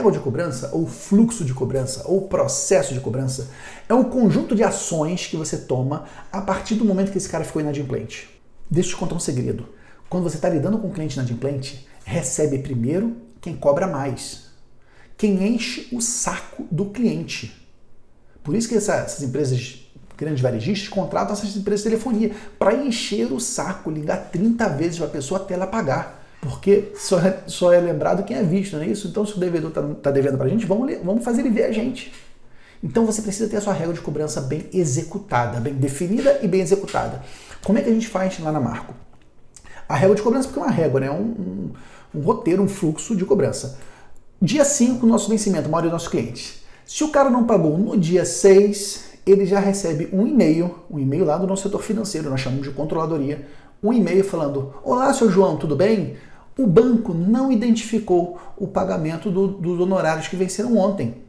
régua de cobrança, ou fluxo de cobrança, ou processo de cobrança, é um conjunto de ações que você toma a partir do momento que esse cara ficou inadimplente. Deixa eu te contar um segredo. Quando você está lidando com um cliente inadimplente, recebe primeiro quem cobra mais. Quem enche o saco do cliente. Por isso que essas empresas grandes varejistas contratam essas empresas de telefonia para encher o saco, ligar 30 vezes para a pessoa até ela pagar. Porque só é, só é lembrado quem é visto, não é isso? Então, se o devedor está tá devendo para a gente, vamos, vamos fazer ele ver a gente. Então, você precisa ter a sua regra de cobrança bem executada, bem definida e bem executada. Como é que a gente faz lá na Marco? A régua de cobrança, porque é uma régua, né? um, um, um roteiro, um fluxo de cobrança. Dia 5, nosso vencimento, a maioria dos nossos clientes. Se o cara não pagou no dia 6, ele já recebe um e-mail, um e-mail lá do nosso setor financeiro, nós chamamos de controladoria, um e-mail falando: Olá, seu João, tudo bem? O banco não identificou o pagamento do, dos honorários que venceram ontem.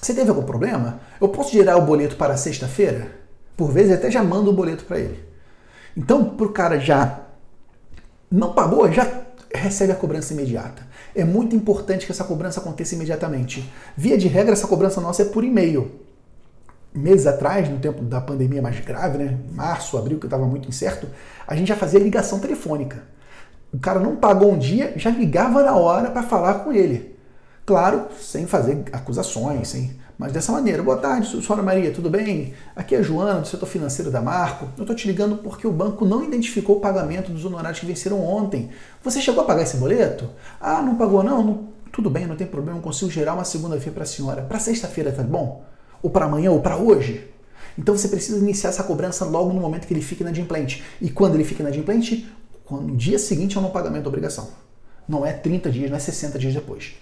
Você teve algum problema? Eu posso gerar o boleto para sexta-feira? Por vezes até já mando o boleto para ele. Então, para o cara já não pagou, já recebe a cobrança imediata. É muito importante que essa cobrança aconteça imediatamente. Via de regra, essa cobrança nossa é por e-mail meses atrás, no tempo da pandemia mais grave, né, março, abril, que estava muito incerto, a gente já fazia ligação telefônica. O cara não pagou um dia, já ligava na hora para falar com ele. Claro, sem fazer acusações, sem, mas dessa maneira. Boa tarde, senhora Maria, tudo bem? Aqui é Joana, do setor financeiro da Marco. Eu estou te ligando porque o banco não identificou o pagamento dos honorários que venceram ontem. Você chegou a pagar esse boleto? Ah, não pagou não? não tudo bem, não tem problema, eu consigo gerar uma segunda-feira para a senhora. Para sexta-feira, tá bom? ou para amanhã, ou para hoje. Então você precisa iniciar essa cobrança logo no momento que ele fica inadimplente. E quando ele fica inadimplente? No dia seguinte ao não pagamento da obrigação. Não é 30 dias, não é 60 dias depois.